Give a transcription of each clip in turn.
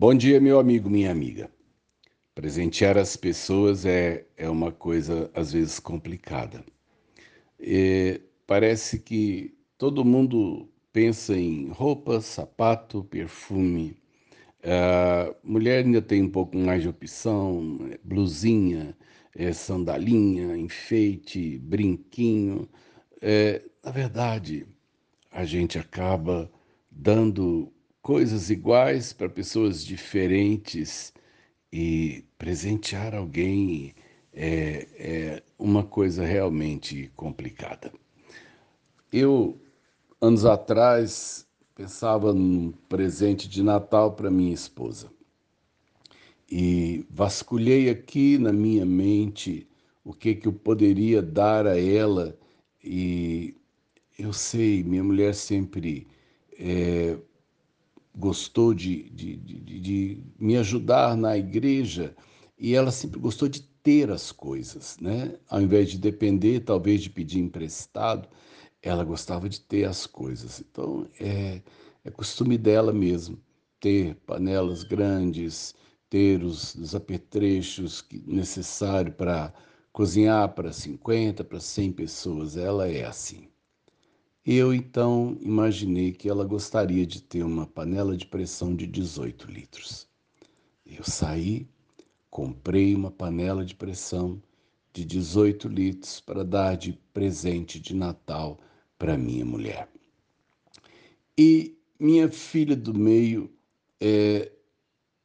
Bom dia, meu amigo, minha amiga. Presentear as pessoas é, é uma coisa às vezes complicada. E parece que todo mundo pensa em roupa, sapato, perfume. A mulher ainda tem um pouco mais de opção, blusinha, é, sandalinha, enfeite, brinquinho. É, na verdade, a gente acaba dando coisas iguais para pessoas diferentes e presentear alguém é, é uma coisa realmente complicada. Eu, anos atrás, pensava num presente de Natal para minha esposa e vasculhei aqui na minha mente o que, que eu poderia dar a ela e eu sei, minha mulher sempre é, gostou de, de, de, de, me ajudar na igreja e ela sempre gostou de ter as coisas, né? Ao invés de depender, talvez, de pedir emprestado, ela gostava de ter as coisas. Então, é, é costume dela mesmo ter panelas grandes, ter os, os apetrechos necessários para cozinhar para 50, para 100 pessoas. Ela é assim. Eu então imaginei que ela gostaria de ter uma panela de pressão de 18 litros. Eu saí, comprei uma panela de pressão de 18 litros para dar de presente de Natal para minha mulher. E minha filha do meio é,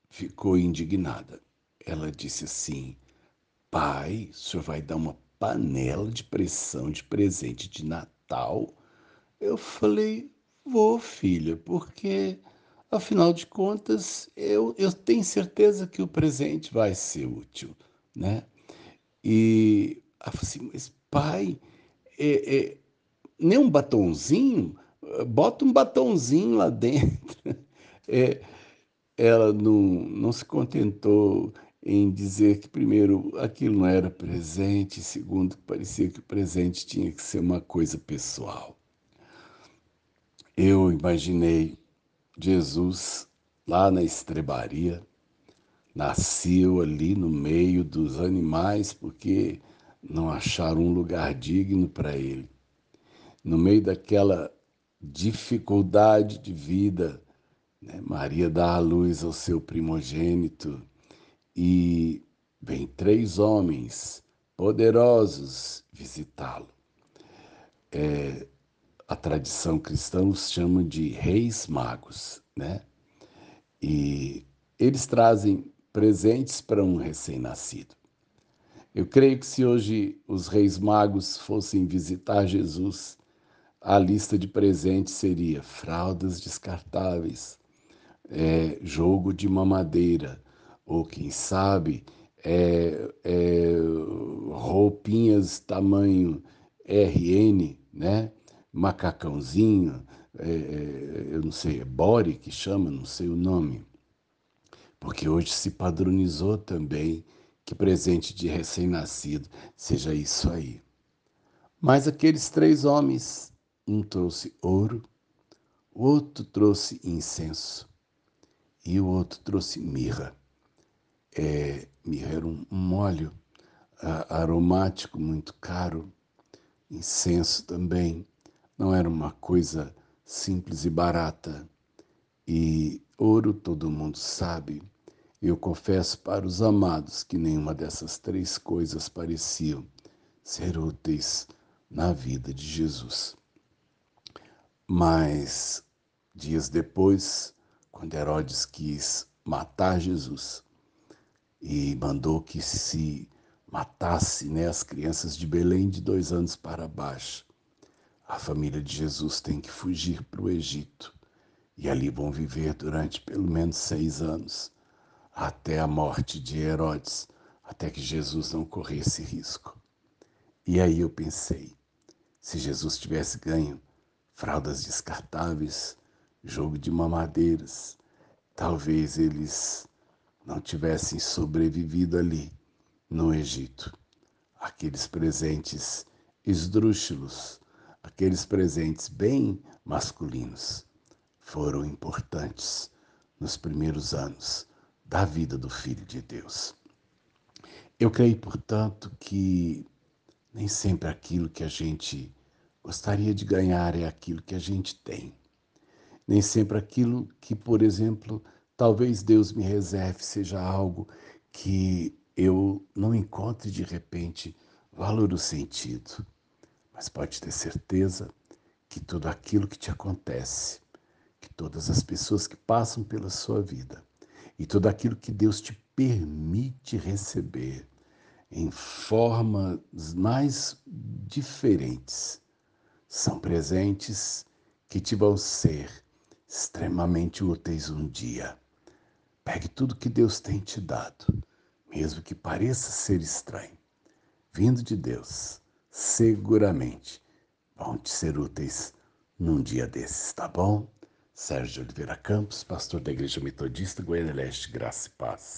ficou indignada. Ela disse assim: Pai, o senhor vai dar uma panela de pressão de presente de Natal? Eu falei, vou, filha, porque afinal de contas eu, eu tenho certeza que o presente vai ser útil, né? E ela falou assim, mas pai, é, é, nem um batonzinho? Bota um batonzinho lá dentro. É, ela não, não se contentou em dizer que, primeiro, aquilo não era presente, segundo, que parecia que o presente tinha que ser uma coisa pessoal. Imaginei Jesus lá na estrebaria, nasceu ali no meio dos animais porque não acharam um lugar digno para ele. No meio daquela dificuldade de vida, né, Maria dá a luz ao seu primogênito e vem três homens poderosos visitá-lo. É, a tradição cristã os chama de reis magos, né? E eles trazem presentes para um recém-nascido. Eu creio que se hoje os reis magos fossem visitar Jesus, a lista de presentes seria fraldas descartáveis, é, jogo de mamadeira, ou quem sabe, é, é, roupinhas tamanho RN, né? Macacãozinho, é, é, eu não sei, é Bore que chama, não sei o nome. Porque hoje se padronizou também que presente de recém-nascido seja isso aí. Mas aqueles três homens, um trouxe ouro, o outro trouxe incenso e o outro trouxe mirra. É, mirra era um, um óleo aromático muito caro, incenso também não era uma coisa simples e barata. E ouro todo mundo sabe. Eu confesso para os amados que nenhuma dessas três coisas pareciam ser úteis na vida de Jesus. Mas, dias depois, quando Herodes quis matar Jesus e mandou que se matasse né, as crianças de Belém de dois anos para baixo, a família de Jesus tem que fugir para o Egito e ali vão viver durante pelo menos seis anos, até a morte de Herodes, até que Jesus não corresse risco. E aí eu pensei, se Jesus tivesse ganho fraldas descartáveis, jogo de mamadeiras, talvez eles não tivessem sobrevivido ali no Egito. Aqueles presentes esdrúxulos aqueles presentes bem masculinos foram importantes nos primeiros anos da vida do Filho de Deus. Eu creio, portanto, que nem sempre aquilo que a gente gostaria de ganhar é aquilo que a gente tem. Nem sempre aquilo que, por exemplo, talvez Deus me reserve seja algo que eu não encontre de repente valor ou sentido. Mas pode ter certeza que tudo aquilo que te acontece, que todas as pessoas que passam pela sua vida e tudo aquilo que Deus te permite receber em formas mais diferentes são presentes que te vão ser extremamente úteis um dia. Pegue tudo que Deus tem te dado, mesmo que pareça ser estranho, vindo de Deus, seguramente vão te ser úteis num dia desses, tá bom? Sérgio Oliveira Campos, pastor da Igreja Metodista Goiânia Leste, Graça e Paz.